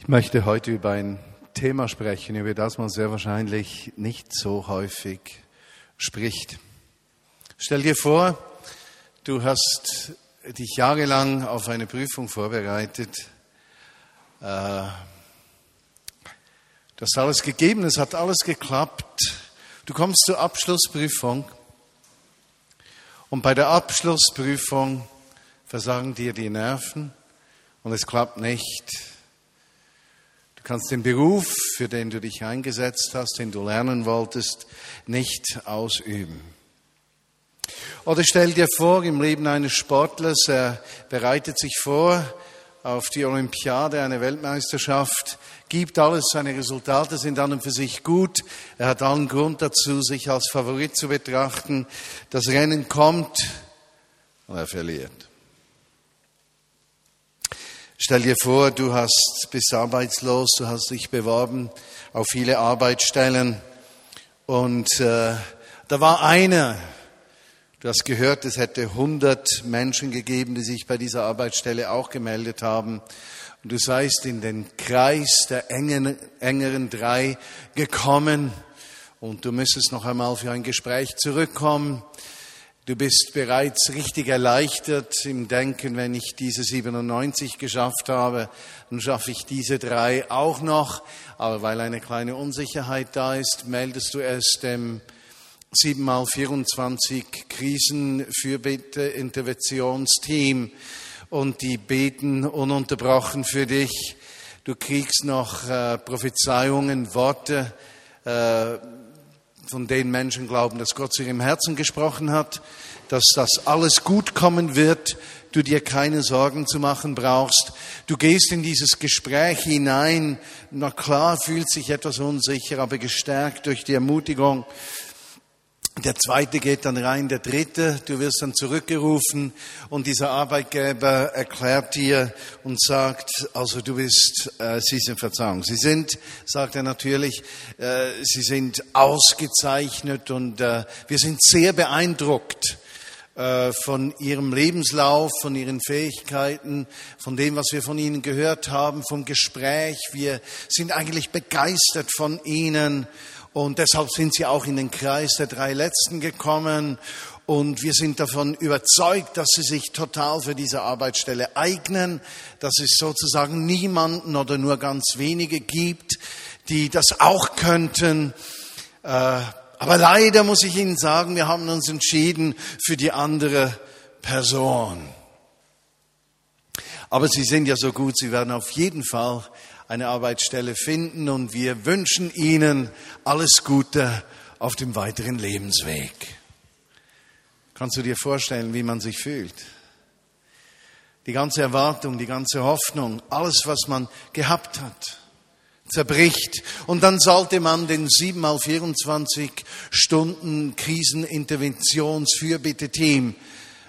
Ich möchte heute über ein Thema sprechen, über das man sehr wahrscheinlich nicht so häufig spricht. Stell dir vor, du hast dich jahrelang auf eine Prüfung vorbereitet. Äh, du hast alles gegeben, es hat alles geklappt. Du kommst zur Abschlussprüfung und bei der Abschlussprüfung versagen dir die Nerven und es klappt nicht kannst den Beruf, für den du dich eingesetzt hast, den du lernen wolltest, nicht ausüben. Oder stell dir vor, im Leben eines Sportlers, er bereitet sich vor auf die Olympiade, eine Weltmeisterschaft, gibt alles, seine Resultate sind an und für sich gut, er hat allen Grund dazu, sich als Favorit zu betrachten. Das Rennen kommt und er verliert. Stell dir vor, du hast, bist arbeitslos, du hast dich beworben auf viele Arbeitsstellen. Und äh, da war einer, du hast gehört, es hätte 100 Menschen gegeben, die sich bei dieser Arbeitsstelle auch gemeldet haben. Und du seist in den Kreis der engen, engeren drei gekommen. Und du müsstest noch einmal für ein Gespräch zurückkommen. Du bist bereits richtig erleichtert im Denken, wenn ich diese 97 geschafft habe, dann schaffe ich diese drei auch noch. Aber weil eine kleine Unsicherheit da ist, meldest du es dem 7x24 Krisenfürbitte-Interventionsteam und die beten ununterbrochen für dich. Du kriegst noch äh, Prophezeiungen, Worte, äh, von denen Menschen glauben, dass Gott zu ihrem Herzen gesprochen hat, dass das alles gut kommen wird, du dir keine Sorgen zu machen brauchst. Du gehst in dieses Gespräch hinein, na klar, fühlt sich etwas unsicher, aber gestärkt durch die Ermutigung, der zweite geht dann rein, der dritte, du wirst dann zurückgerufen und dieser Arbeitgeber erklärt dir und sagt, also du bist, äh, Sie sind Verzeihung, Sie sind, sagt er natürlich, äh, Sie sind ausgezeichnet und äh, wir sind sehr beeindruckt äh, von Ihrem Lebenslauf, von Ihren Fähigkeiten, von dem, was wir von Ihnen gehört haben, vom Gespräch. Wir sind eigentlich begeistert von Ihnen und deshalb sind sie auch in den Kreis der drei Letzten gekommen. Und wir sind davon überzeugt, dass sie sich total für diese Arbeitsstelle eignen, dass es sozusagen niemanden oder nur ganz wenige gibt, die das auch könnten. Äh, aber leider muss ich Ihnen sagen, wir haben uns entschieden für die andere Person. Aber Sie sind ja so gut, Sie werden auf jeden Fall eine Arbeitsstelle finden und wir wünschen Ihnen alles Gute auf dem weiteren Lebensweg. Kannst du dir vorstellen, wie man sich fühlt? Die ganze Erwartung, die ganze Hoffnung, alles, was man gehabt hat, zerbricht. Und dann sollte man den 7 mal 24 Stunden Kriseninterventionsfürbitte-Team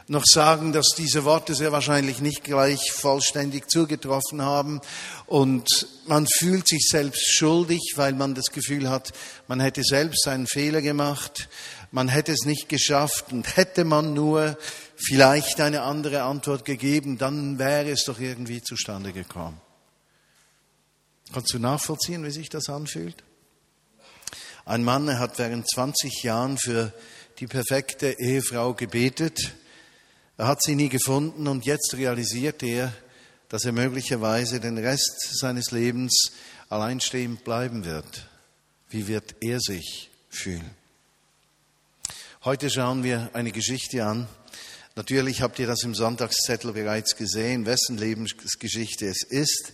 noch sagen, dass diese Worte sehr wahrscheinlich nicht gleich vollständig zugetroffen haben und man fühlt sich selbst schuldig, weil man das Gefühl hat, man hätte selbst einen Fehler gemacht, man hätte es nicht geschafft und hätte man nur vielleicht eine andere Antwort gegeben, dann wäre es doch irgendwie zustande gekommen. Kannst du nachvollziehen, wie sich das anfühlt? Ein Mann, er hat während 20 Jahren für die perfekte Ehefrau gebetet er hat sie nie gefunden und jetzt realisiert er, dass er möglicherweise den Rest seines Lebens alleinstehend bleiben wird. Wie wird er sich fühlen? Heute schauen wir eine Geschichte an. Natürlich habt ihr das im Sonntagszettel bereits gesehen, wessen Lebensgeschichte es ist.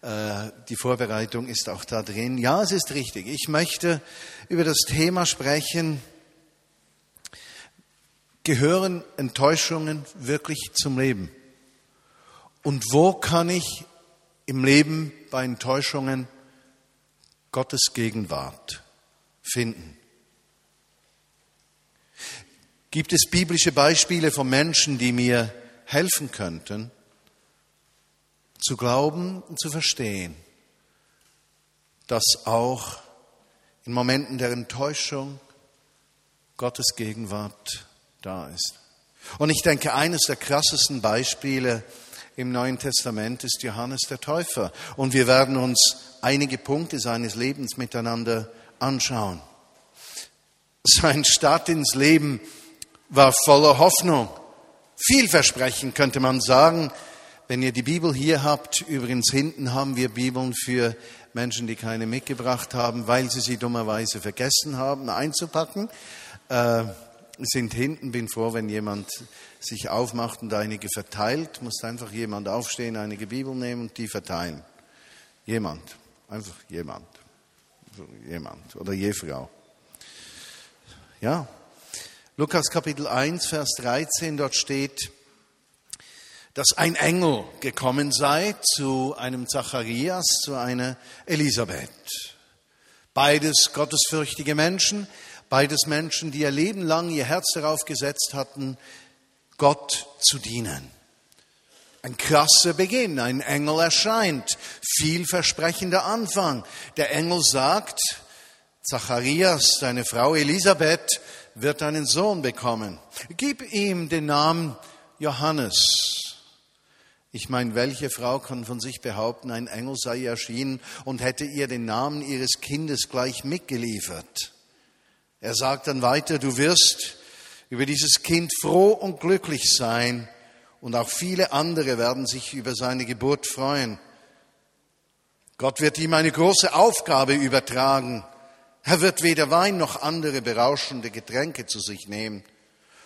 Äh, die Vorbereitung ist auch da drin. Ja, es ist richtig. Ich möchte über das Thema sprechen, gehören Enttäuschungen wirklich zum Leben? Und wo kann ich im Leben bei Enttäuschungen Gottes Gegenwart finden? Gibt es biblische Beispiele von Menschen, die mir helfen könnten, zu glauben und zu verstehen, dass auch in Momenten der Enttäuschung Gottes Gegenwart da ist. Und ich denke, eines der krassesten Beispiele im Neuen Testament ist Johannes der Täufer. Und wir werden uns einige Punkte seines Lebens miteinander anschauen. Sein Start ins Leben war voller Hoffnung. Vielversprechend könnte man sagen. Wenn ihr die Bibel hier habt, übrigens hinten haben wir Bibeln für Menschen, die keine mitgebracht haben, weil sie sie dummerweise vergessen haben einzupacken. Äh, sind hinten, bin froh, wenn jemand sich aufmacht und einige verteilt. Muss einfach jemand aufstehen, einige Bibel nehmen und die verteilen. Jemand. Einfach jemand. Jemand. Oder je Frau. Ja. Lukas Kapitel 1, Vers 13, dort steht, dass ein Engel gekommen sei zu einem Zacharias, zu einer Elisabeth. Beides gottesfürchtige Menschen, beides Menschen, die ihr Leben lang ihr Herz darauf gesetzt hatten, Gott zu dienen. Ein krasser Beginn, ein Engel erscheint, vielversprechender Anfang. Der Engel sagt, Zacharias, deine Frau Elisabeth, wird einen Sohn bekommen. Gib ihm den Namen Johannes. Ich meine, welche Frau kann von sich behaupten, ein Engel sei erschienen und hätte ihr den Namen ihres Kindes gleich mitgeliefert? Er sagt dann weiter, du wirst über dieses Kind froh und glücklich sein und auch viele andere werden sich über seine Geburt freuen. Gott wird ihm eine große Aufgabe übertragen. Er wird weder Wein noch andere berauschende Getränke zu sich nehmen.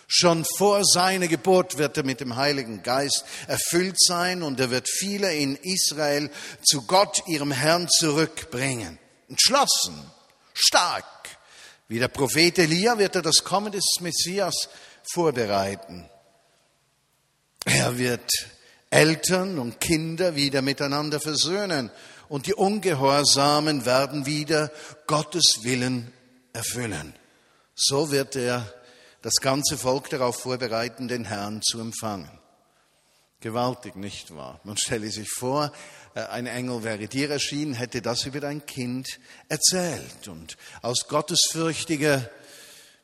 Schon vor seiner Geburt wird er mit dem Heiligen Geist erfüllt sein und er wird viele in Israel zu Gott, ihrem Herrn, zurückbringen. Entschlossen, stark. Wie der Prophet Elia wird er das Kommen des Messias vorbereiten. Er wird Eltern und Kinder wieder miteinander versöhnen und die Ungehorsamen werden wieder Gottes Willen erfüllen. So wird er das ganze Volk darauf vorbereiten, den Herrn zu empfangen. Gewaltig, nicht wahr? Man stelle sich vor, äh, ein Engel wäre dir erschienen, hätte das über dein Kind erzählt. Und aus gottesfürchtiger,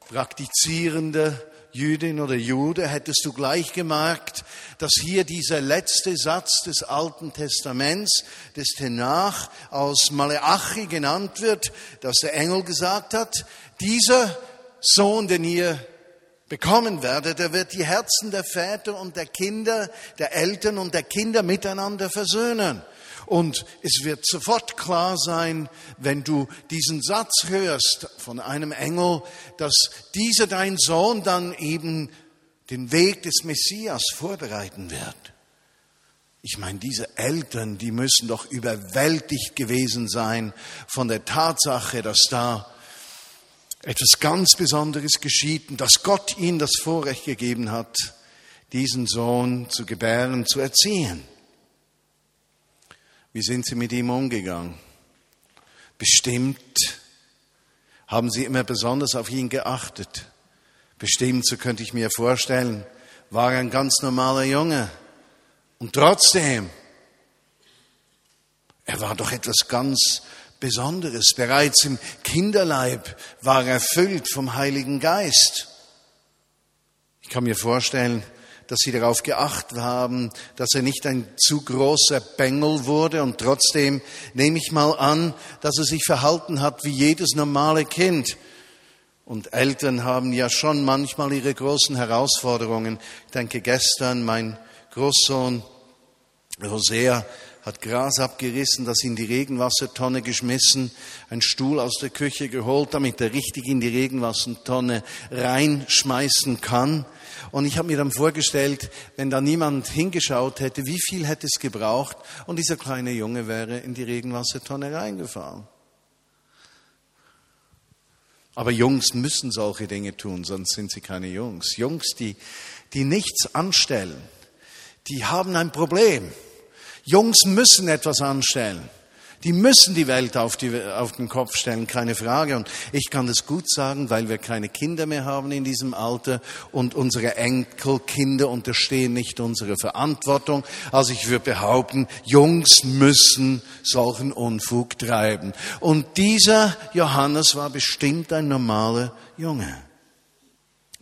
praktizierender Jüdin oder Jude hättest du gleich gemerkt, dass hier dieser letzte Satz des Alten Testaments, des Tenach aus Maleachi genannt wird, dass der Engel gesagt hat, dieser Sohn, den ihr bekommen werdet, er wird die Herzen der Väter und der Kinder, der Eltern und der Kinder miteinander versöhnen. Und es wird sofort klar sein, wenn du diesen Satz hörst von einem Engel, dass dieser dein Sohn dann eben den Weg des Messias vorbereiten wird. Ich meine, diese Eltern, die müssen doch überwältigt gewesen sein von der Tatsache, dass da etwas ganz Besonderes geschieht und dass Gott ihnen das Vorrecht gegeben hat, diesen Sohn zu gebären, zu erziehen. Wie sind sie mit ihm umgegangen? Bestimmt haben sie immer besonders auf ihn geachtet. Bestimmt, so könnte ich mir vorstellen, war er ein ganz normaler Junge. Und trotzdem, er war doch etwas ganz Besonderes. Bereits im Kinderleib war er erfüllt vom Heiligen Geist. Ich kann mir vorstellen, dass sie darauf geachtet haben, dass er nicht ein zu großer Bengel wurde und trotzdem nehme ich mal an, dass er sich verhalten hat wie jedes normale Kind. Und Eltern haben ja schon manchmal ihre großen Herausforderungen. Ich denke gestern mein Großsohn Rosea hat Gras abgerissen, das in die Regenwassertonne geschmissen, einen Stuhl aus der Küche geholt, damit er richtig in die Regenwassertonne reinschmeißen kann. Und ich habe mir dann vorgestellt, wenn da niemand hingeschaut hätte, wie viel hätte es gebraucht und dieser kleine Junge wäre in die Regenwassertonne reingefahren. Aber Jungs müssen solche Dinge tun, sonst sind sie keine Jungs. Jungs, die, die nichts anstellen, die haben ein Problem. Jungs müssen etwas anstellen. Die müssen die Welt auf, die, auf den Kopf stellen, keine Frage. Und ich kann das gut sagen, weil wir keine Kinder mehr haben in diesem Alter und unsere Enkelkinder unterstehen nicht unsere Verantwortung. Also ich würde behaupten, Jungs müssen solchen Unfug treiben. Und dieser Johannes war bestimmt ein normaler Junge.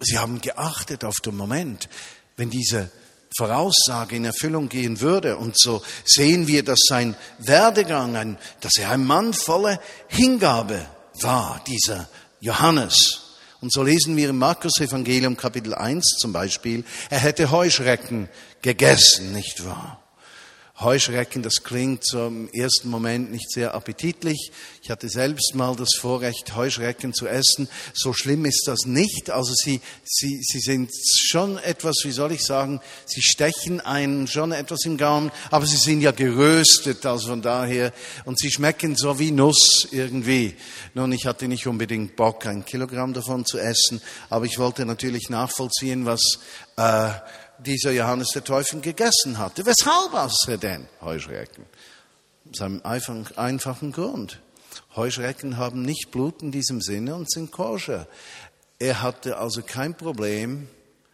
Sie haben geachtet auf den Moment, wenn dieser Voraussage in Erfüllung gehen würde. Und so sehen wir, dass sein Werdegang, dass er ein Mann voller Hingabe war, dieser Johannes. Und so lesen wir im Markus Evangelium Kapitel 1 zum Beispiel, er hätte Heuschrecken gegessen, nicht wahr? Heuschrecken, das klingt so im ersten Moment nicht sehr appetitlich. Ich hatte selbst mal das Vorrecht, Heuschrecken zu essen. So schlimm ist das nicht. Also sie, sie, sie sind schon etwas, wie soll ich sagen, sie stechen einen schon etwas im Gaumen, aber sie sind ja geröstet, also von daher, und sie schmecken so wie Nuss irgendwie. Nun, ich hatte nicht unbedingt Bock, ein Kilogramm davon zu essen, aber ich wollte natürlich nachvollziehen, was äh, dieser Johannes der Täufer gegessen hatte. Weshalb aß er denn Heuschrecken? Aus einem einfachen Grund. Heuschrecken haben nicht Blut in diesem Sinne und sind koscher. Er hatte also kein Problem,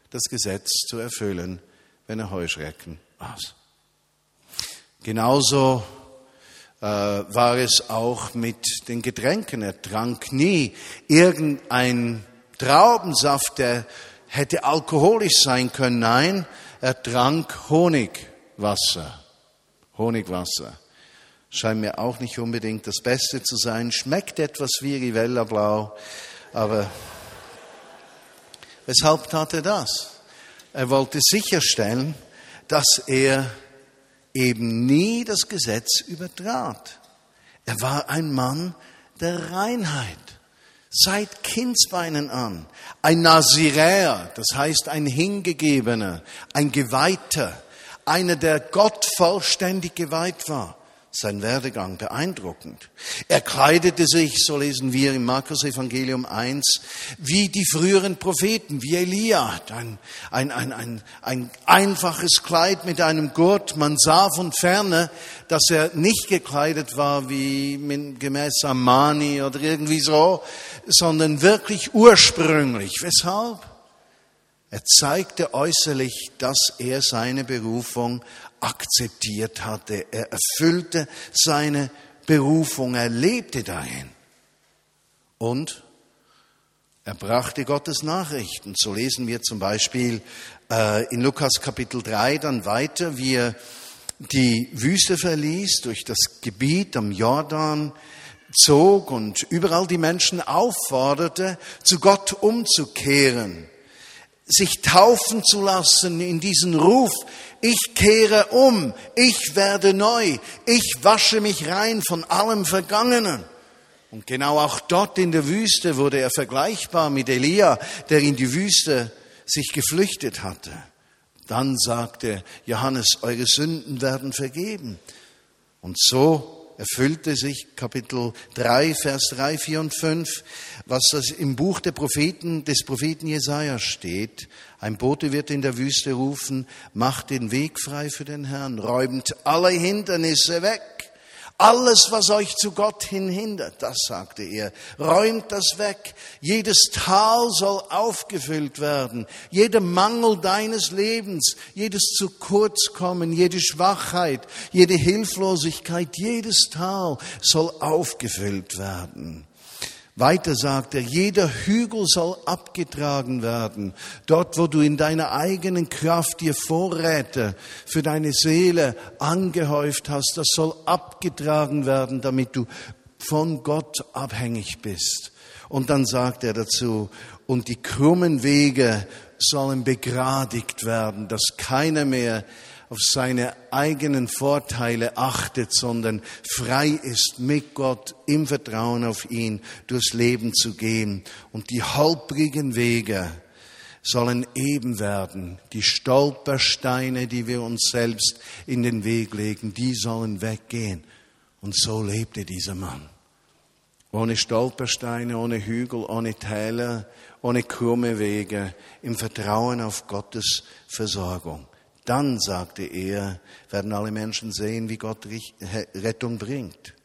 das Gesetz zu erfüllen, wenn er Heuschrecken aß. Genauso äh, war es auch mit den Getränken. Er trank nie irgendein Traubensaft, der hätte alkoholisch sein können. Nein, er trank Honigwasser. Honigwasser. Scheint mir auch nicht unbedingt das Beste zu sein. Schmeckt etwas wie Rivella Blau, aber weshalb tat er das? Er wollte sicherstellen, dass er eben nie das Gesetz übertrat. Er war ein Mann der Reinheit seit Kindsbeinen an. Ein Naziräer, das heißt ein Hingegebener, ein Geweihter, einer, der Gott vollständig geweiht war sein Werdegang beeindruckend. Er kleidete sich, so lesen wir im Markus Evangelium 1, wie die früheren Propheten, wie Elia, ein, ein, ein, ein, ein einfaches Kleid mit einem Gurt. Man sah von ferne, dass er nicht gekleidet war wie gemäß Amani oder irgendwie so, sondern wirklich ursprünglich. Weshalb? Er zeigte äußerlich, dass er seine Berufung akzeptiert hatte. Er erfüllte seine Berufung, er lebte dahin. Und er brachte Gottes Nachrichten. So lesen wir zum Beispiel äh, in Lukas Kapitel 3 dann weiter, wie er die Wüste verließ, durch das Gebiet am Jordan zog und überall die Menschen aufforderte, zu Gott umzukehren sich taufen zu lassen in diesen Ruf, ich kehre um, ich werde neu, ich wasche mich rein von allem Vergangenen. Und genau auch dort in der Wüste wurde er vergleichbar mit Elia, der in die Wüste sich geflüchtet hatte. Dann sagte Johannes, eure Sünden werden vergeben. Und so erfüllte sich Kapitel 3, Vers 3, 4 und 5, was das im Buch der Propheten, des Propheten Jesaja steht. Ein Bote wird in der Wüste rufen, macht den Weg frei für den Herrn, räumt alle Hindernisse weg. Alles, was euch zu Gott hin hindert, das sagte er, räumt das weg. Jedes Tal soll aufgefüllt werden. Jeder Mangel deines Lebens, jedes zu kurz kommen, jede Schwachheit, jede Hilflosigkeit, jedes Tal soll aufgefüllt werden. Weiter sagt er, jeder Hügel soll abgetragen werden. Dort, wo du in deiner eigenen Kraft dir Vorräte für deine Seele angehäuft hast, das soll abgetragen werden, damit du von Gott abhängig bist. Und dann sagt er dazu, und die krummen Wege sollen begradigt werden, dass keiner mehr auf seine eigenen Vorteile achtet, sondern frei ist, mit Gott im Vertrauen auf ihn durchs Leben zu gehen. Und die holprigen Wege sollen eben werden. Die Stolpersteine, die wir uns selbst in den Weg legen, die sollen weggehen. Und so lebte dieser Mann. Ohne Stolpersteine, ohne Hügel, ohne Täler, ohne krumme Wege, im Vertrauen auf Gottes Versorgung. Dann, sagte er, werden alle Menschen sehen, wie Gott Rettung bringt.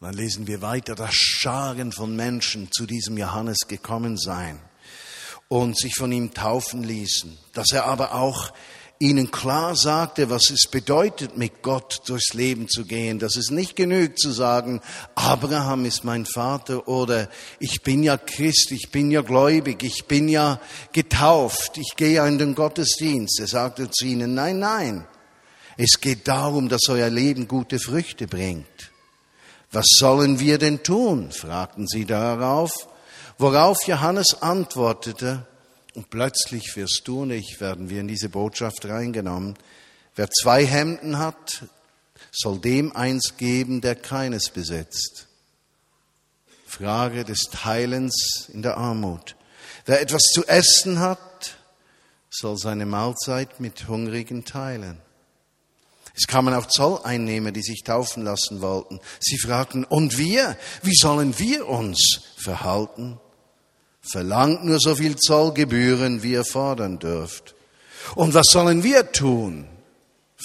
Und dann lesen wir weiter, dass Scharen von Menschen zu diesem Johannes gekommen seien und sich von ihm taufen ließen, dass er aber auch ihnen klar sagte, was es bedeutet, mit Gott durchs Leben zu gehen, dass es nicht genügt zu sagen, Abraham ist mein Vater oder ich bin ja Christ, ich bin ja gläubig, ich bin ja getauft, ich gehe ja in den Gottesdienst. Er sagte zu ihnen, nein, nein, es geht darum, dass euer Leben gute Früchte bringt. Was sollen wir denn tun? fragten sie darauf, worauf Johannes antwortete, und plötzlich wirst du und ich, werden wir in diese Botschaft reingenommen. Wer zwei Hemden hat, soll dem eins geben, der keines besitzt. Frage des Teilens in der Armut. Wer etwas zu essen hat, soll seine Mahlzeit mit Hungrigen teilen. Es kamen auch Zolleinnehmer, die sich taufen lassen wollten. Sie fragten, und wir? Wie sollen wir uns verhalten? Verlangt nur so viel Zollgebühren, wie ihr fordern dürft. Und was sollen wir tun?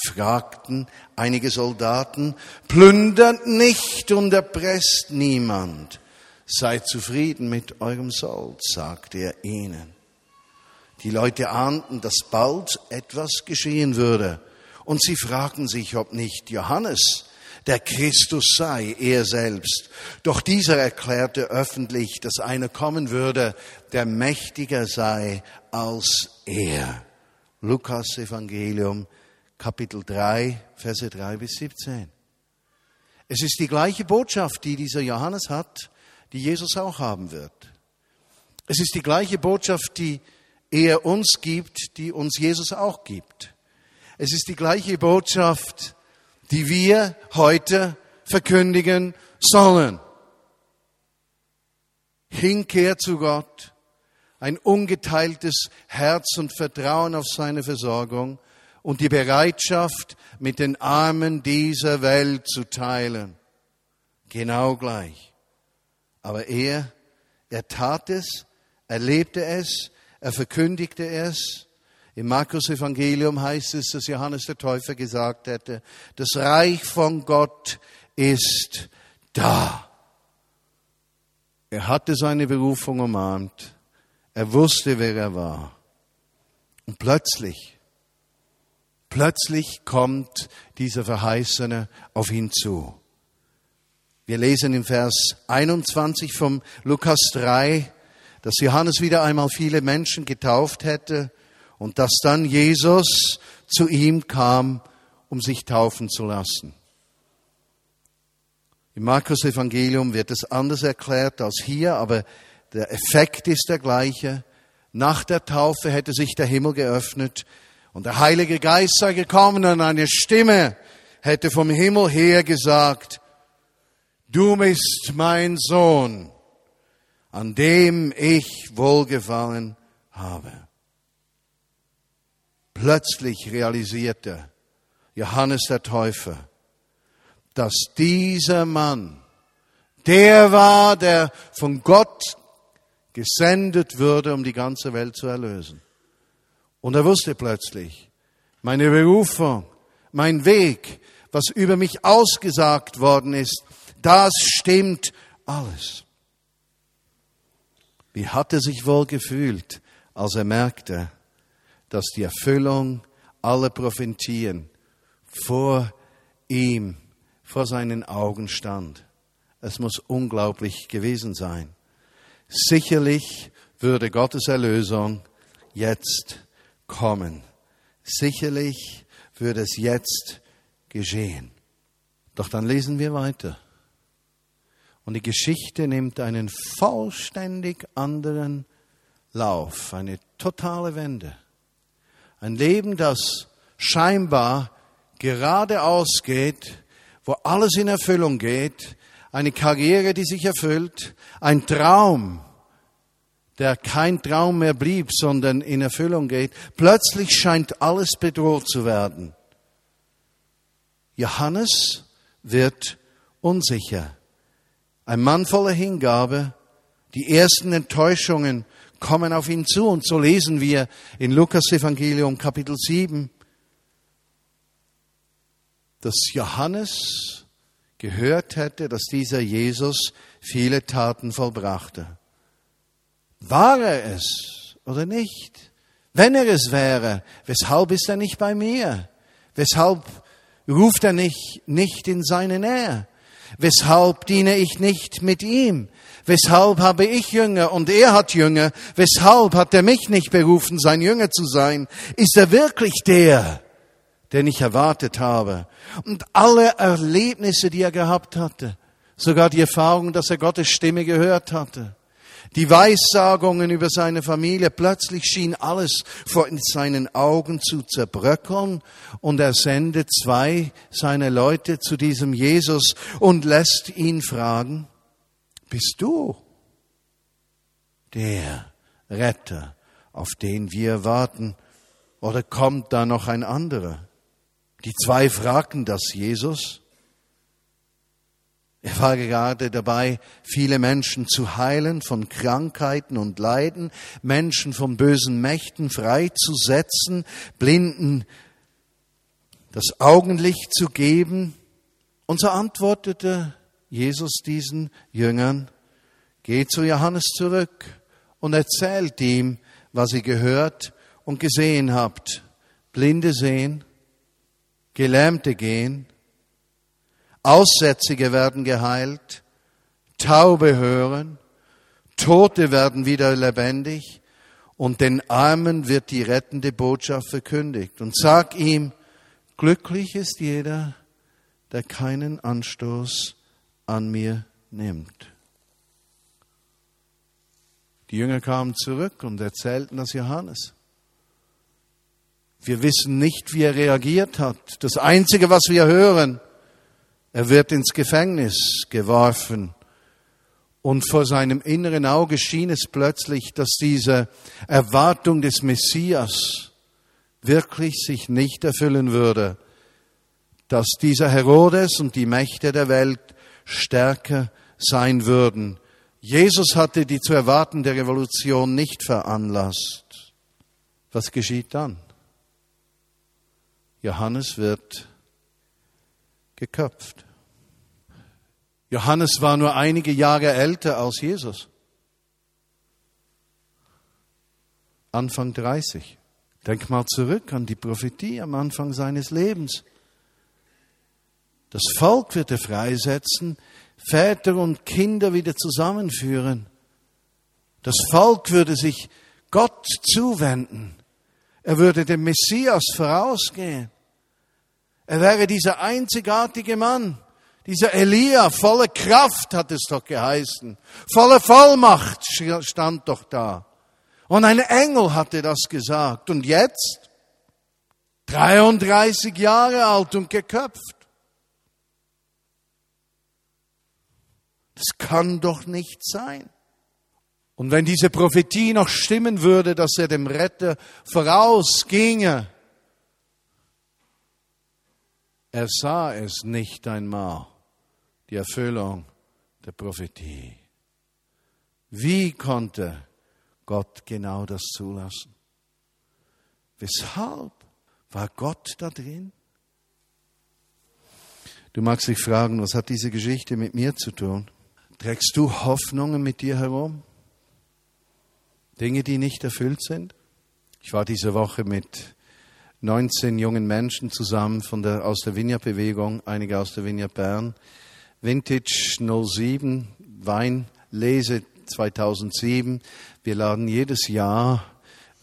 fragten einige Soldaten. Plündert nicht und erpresst niemand. Seid zufrieden mit eurem Sold, sagte er ihnen. Die Leute ahnten, dass bald etwas geschehen würde. Und sie fragten sich, ob nicht Johannes der Christus sei, er selbst. Doch dieser erklärte öffentlich, dass einer kommen würde, der mächtiger sei als er. Lukas Evangelium, Kapitel 3, Verse 3 bis 17. Es ist die gleiche Botschaft, die dieser Johannes hat, die Jesus auch haben wird. Es ist die gleiche Botschaft, die er uns gibt, die uns Jesus auch gibt. Es ist die gleiche Botschaft, die wir heute verkündigen sollen. Hinkehr zu Gott, ein ungeteiltes Herz und Vertrauen auf seine Versorgung und die Bereitschaft, mit den Armen dieser Welt zu teilen. Genau gleich. Aber er, er tat es, er lebte es, er verkündigte es im Markus Evangelium heißt es, dass Johannes der Täufer gesagt hätte, das Reich von Gott ist da. Er hatte seine Berufung umarmt. Er wusste, wer er war. Und plötzlich, plötzlich kommt dieser Verheißene auf ihn zu. Wir lesen im Vers 21 vom Lukas 3, dass Johannes wieder einmal viele Menschen getauft hätte und dass dann Jesus zu ihm kam, um sich taufen zu lassen. Im Markus Evangelium wird es anders erklärt als hier, aber der Effekt ist der gleiche. Nach der Taufe hätte sich der Himmel geöffnet und der Heilige Geist sei gekommen und eine Stimme hätte vom Himmel her gesagt, du bist mein Sohn, an dem ich wohlgefallen habe. Plötzlich realisierte Johannes der Täufer, dass dieser Mann der war, der von Gott gesendet würde, um die ganze Welt zu erlösen. Und er wusste plötzlich, meine Berufung, mein Weg, was über mich ausgesagt worden ist, das stimmt alles. Wie hat er sich wohl gefühlt, als er merkte, dass die Erfüllung aller Prophetien vor ihm, vor seinen Augen stand. Es muss unglaublich gewesen sein. Sicherlich würde Gottes Erlösung jetzt kommen. Sicherlich würde es jetzt geschehen. Doch dann lesen wir weiter. Und die Geschichte nimmt einen vollständig anderen Lauf, eine totale Wende. Ein Leben, das scheinbar geradeaus geht, wo alles in Erfüllung geht, eine Karriere, die sich erfüllt, ein Traum, der kein Traum mehr blieb, sondern in Erfüllung geht. Plötzlich scheint alles bedroht zu werden. Johannes wird unsicher. Ein Mann voller Hingabe, die ersten Enttäuschungen kommen auf ihn zu. Und so lesen wir in Lukas Evangelium Kapitel 7, dass Johannes gehört hätte, dass dieser Jesus viele Taten vollbrachte. War er es oder nicht? Wenn er es wäre, weshalb ist er nicht bei mir? Weshalb ruft er nicht, nicht in seine Nähe? Weshalb diene ich nicht mit ihm? Weshalb habe ich Jünger und er hat Jünger? Weshalb hat er mich nicht berufen, sein Jünger zu sein? Ist er wirklich der, den ich erwartet habe? Und alle Erlebnisse, die er gehabt hatte, sogar die Erfahrung, dass er Gottes Stimme gehört hatte, die Weissagungen über seine Familie, plötzlich schien alles vor seinen Augen zu zerbröckeln und er sendet zwei seiner Leute zu diesem Jesus und lässt ihn fragen, bist du der Retter, auf den wir warten, oder kommt da noch ein anderer? Die zwei fragten das Jesus er war gerade dabei, viele Menschen zu heilen von Krankheiten und Leiden, Menschen von bösen Mächten freizusetzen, Blinden das Augenlicht zu geben. Und so antwortete Jesus diesen Jüngern, geht zu Johannes zurück und erzählt ihm, was ihr gehört und gesehen habt. Blinde sehen, Gelähmte gehen, Aussätzige werden geheilt, Taube hören, Tote werden wieder lebendig und den Armen wird die rettende Botschaft verkündigt. Und sag ihm, glücklich ist jeder, der keinen Anstoß an mir nimmt. Die Jünger kamen zurück und erzählten das Johannes. Wir wissen nicht, wie er reagiert hat. Das Einzige, was wir hören, er wird ins Gefängnis geworfen. Und vor seinem inneren Auge schien es plötzlich, dass diese Erwartung des Messias wirklich sich nicht erfüllen würde, dass dieser Herodes und die Mächte der Welt stärker sein würden. Jesus hatte die zu erwartende Revolution nicht veranlasst. Was geschieht dann? Johannes wird geköpft. Johannes war nur einige Jahre älter als Jesus. Anfang 30. Denk mal zurück an die Prophetie am Anfang seines Lebens. Das Volk wird er freisetzen, Väter und Kinder wieder zusammenführen. Das Volk würde sich Gott zuwenden. Er würde dem Messias vorausgehen. Er wäre dieser einzigartige Mann, dieser Elia, voller Kraft hat es doch geheißen, voller Vollmacht stand doch da. Und ein Engel hatte das gesagt. Und jetzt? 33 Jahre alt und geköpft. Das kann doch nicht sein. Und wenn diese Prophetie noch stimmen würde, dass er dem Retter vorausginge, er sah es nicht einmal, die Erfüllung der Prophetie. Wie konnte Gott genau das zulassen? Weshalb war Gott da drin? Du magst dich fragen, was hat diese Geschichte mit mir zu tun? Trägst du Hoffnungen mit dir herum? Dinge, die nicht erfüllt sind? Ich war diese Woche mit 19 jungen Menschen zusammen von der, aus der Vineyard-Bewegung, einige aus der Vineyard Bern. Vintage 07, Weinlese 2007. Wir laden jedes Jahr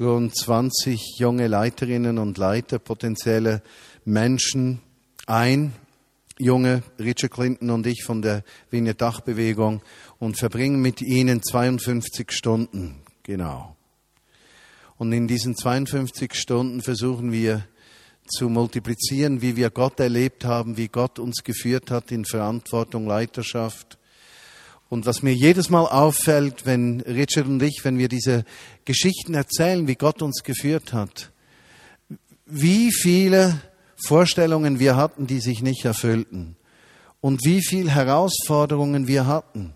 rund 20 junge Leiterinnen und Leiter, potenzielle Menschen ein, junge Richard Clinton und ich von der Wiener Dachbewegung und verbringen mit ihnen 52 Stunden, genau. Und in diesen 52 Stunden versuchen wir zu multiplizieren, wie wir Gott erlebt haben, wie Gott uns geführt hat in Verantwortung, Leiterschaft. Und was mir jedes Mal auffällt, wenn Richard und ich, wenn wir diese Geschichten erzählen, wie Gott uns geführt hat, wie viele Vorstellungen wir hatten, die sich nicht erfüllten. Und wie viele Herausforderungen wir hatten,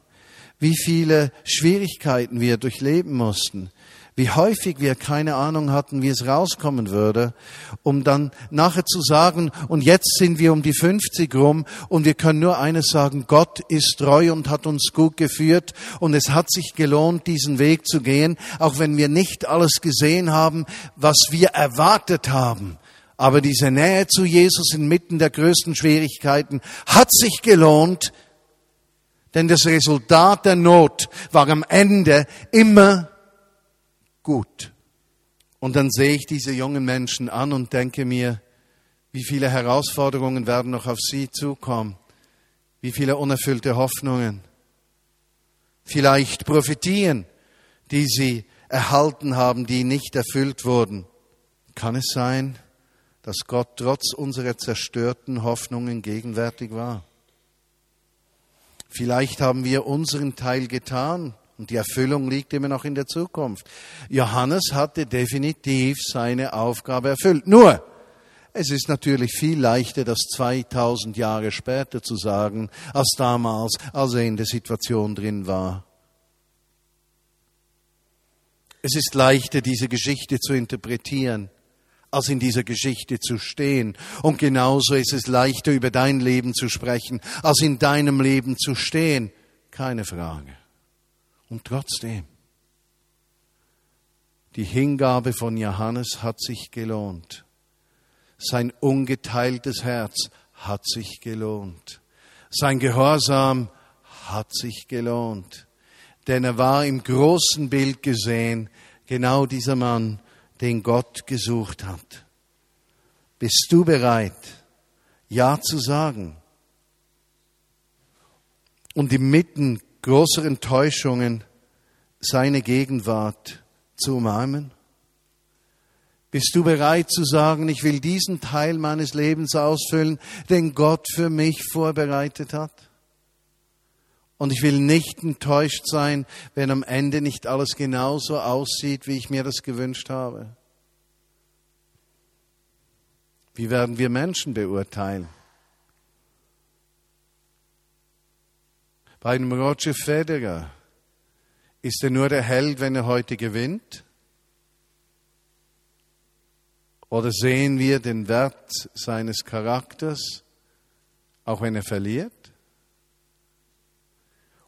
wie viele Schwierigkeiten wir durchleben mussten, Wie häufig wir keine Ahnung hatten, wie es rauskommen würde, um dann nachher zu sagen, und jetzt sind wir um die 50 rum und wir können nur eines sagen, Gott ist treu und hat uns gut geführt und es hat sich gelohnt, diesen Weg zu gehen, auch wenn wir nicht alles gesehen haben, was wir erwartet haben. Aber diese Nähe zu Jesus inmitten der größten Schwierigkeiten hat sich gelohnt, denn das Resultat der Not war am Ende immer gut. Und dann sehe ich diese jungen Menschen an und denke mir, wie viele Herausforderungen werden noch auf sie zukommen, wie viele unerfüllte Hoffnungen. Vielleicht Prophetien, die sie erhalten haben, die nicht erfüllt wurden. Kann es sein, dass Gott trotz unserer zerstörten Hoffnungen gegenwärtig war? Vielleicht haben wir unseren Teil getan und die Erfüllung liegt immer noch in der Zukunft. Johannes hatte definitiv seine Aufgabe erfüllt. Nur, es ist natürlich viel leichter, das 2000 Jahre später zu sagen, als damals, als er in der Situation drin war. Es ist leichter, diese Geschichte zu interpretieren als in dieser Geschichte zu stehen. Und genauso ist es leichter, über dein Leben zu sprechen, als in deinem Leben zu stehen. Keine Frage. Und trotzdem, die Hingabe von Johannes hat sich gelohnt. Sein ungeteiltes Herz hat sich gelohnt. Sein Gehorsam hat sich gelohnt. Denn er war im großen Bild gesehen genau dieser Mann, den Gott gesucht hat. Bist du bereit, Ja zu sagen? Und inmitten größer Enttäuschungen seine Gegenwart zu umarmen? Bist du bereit zu sagen, ich will diesen Teil meines Lebens ausfüllen, den Gott für mich vorbereitet hat? Und ich will nicht enttäuscht sein, wenn am Ende nicht alles genauso aussieht, wie ich mir das gewünscht habe. Wie werden wir Menschen beurteilen? Bei einem Roger Federer ist er nur der Held, wenn er heute gewinnt? Oder sehen wir den Wert seines Charakters, auch wenn er verliert?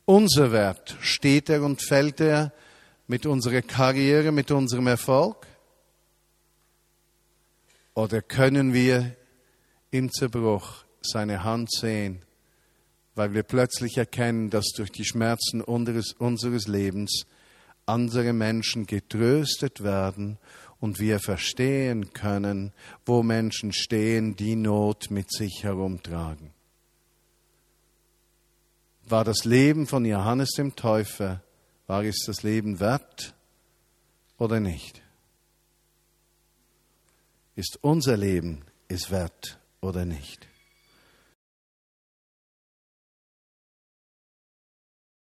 Unser Wert, steht er und fällt er mit unserer Karriere, mit unserem Erfolg? Oder können wir im Zerbruch seine Hand sehen, weil wir plötzlich erkennen, dass durch die Schmerzen unseres, unseres Lebens andere Menschen getröstet werden und wir verstehen können, wo Menschen stehen, die Not mit sich herumtragen war das Leben von Johannes dem Täufer, war es das Leben wert oder nicht? Ist unser Leben es wert oder nicht?